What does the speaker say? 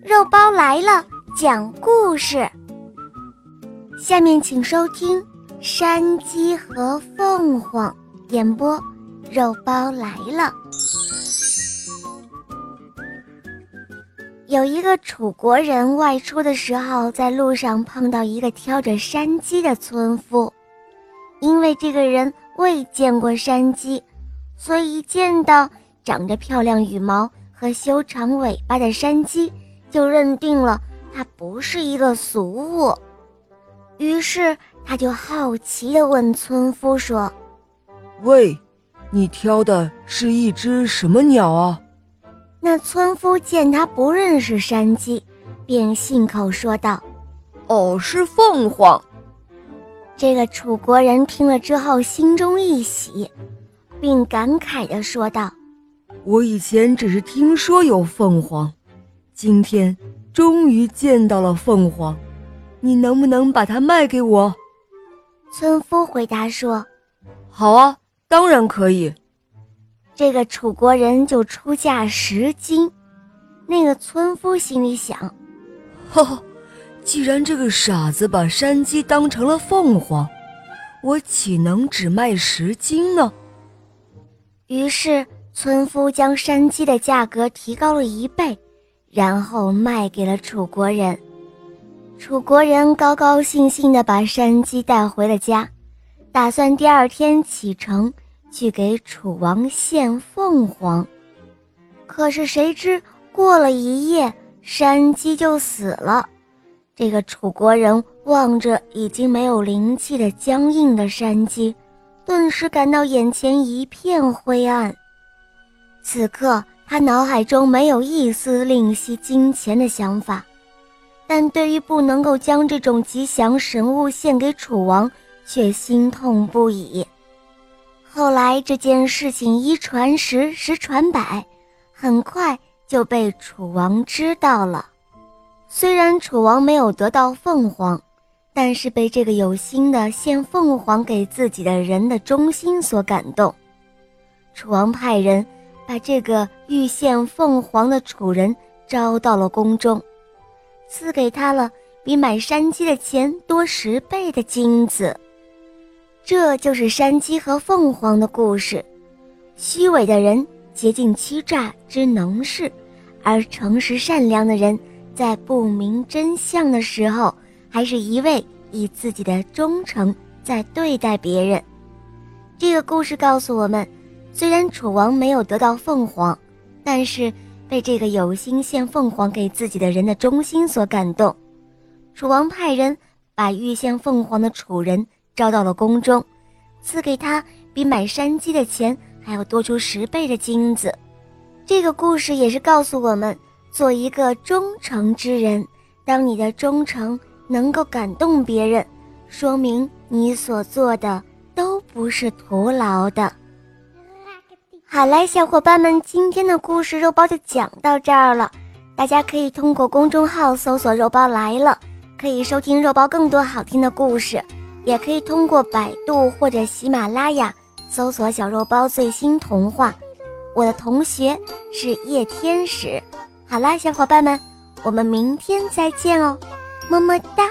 肉包来了，讲故事。下面请收听《山鸡和凤凰》演播，肉包来了。有一个楚国人外出的时候，在路上碰到一个挑着山鸡的村夫，因为这个人未见过山鸡，所以一见到长着漂亮羽毛。和修长尾巴的山鸡就认定了它不是一个俗物，于是他就好奇地问村夫说：“喂，你挑的是一只什么鸟啊？”那村夫见他不认识山鸡，便信口说道：“哦，是凤凰。”这个楚国人听了之后心中一喜，并感慨地说道。我以前只是听说有凤凰，今天终于见到了凤凰，你能不能把它卖给我？村夫回答说：“好啊，当然可以。”这个楚国人就出价十金。那个村夫心里想：“哈哈，既然这个傻子把山鸡当成了凤凰，我岂能只卖十金呢？”于是。村夫将山鸡的价格提高了一倍，然后卖给了楚国人。楚国人高高兴兴地把山鸡带回了家，打算第二天启程去给楚王献凤凰。可是谁知过了一夜，山鸡就死了。这个楚国人望着已经没有灵气的僵硬的山鸡，顿时感到眼前一片灰暗。此刻，他脑海中没有一丝吝惜金钱的想法，但对于不能够将这种吉祥神物献给楚王，却心痛不已。后来，这件事情一传十，十传百，很快就被楚王知道了。虽然楚王没有得到凤凰，但是被这个有心的献凤凰给自己的人的忠心所感动，楚王派人。把这个玉献凤凰的楚人招到了宫中，赐给他了比买山鸡的钱多十倍的金子。这就是山鸡和凤凰的故事。虚伪的人竭尽欺诈之能事，而诚实善良的人在不明真相的时候，还是一味以自己的忠诚在对待别人。这个故事告诉我们。虽然楚王没有得到凤凰，但是被这个有心献凤凰给自己的人的忠心所感动。楚王派人把欲献凤凰的楚人招到了宫中，赐给他比买山鸡的钱还要多出十倍的金子。这个故事也是告诉我们，做一个忠诚之人。当你的忠诚能够感动别人，说明你所做的都不是徒劳的。好嘞，小伙伴们，今天的故事肉包就讲到这儿了。大家可以通过公众号搜索“肉包来了”，可以收听肉包更多好听的故事，也可以通过百度或者喜马拉雅搜索“小肉包最新童话”。我的同学是夜天使。好啦，小伙伴们，我们明天再见哦，么么哒。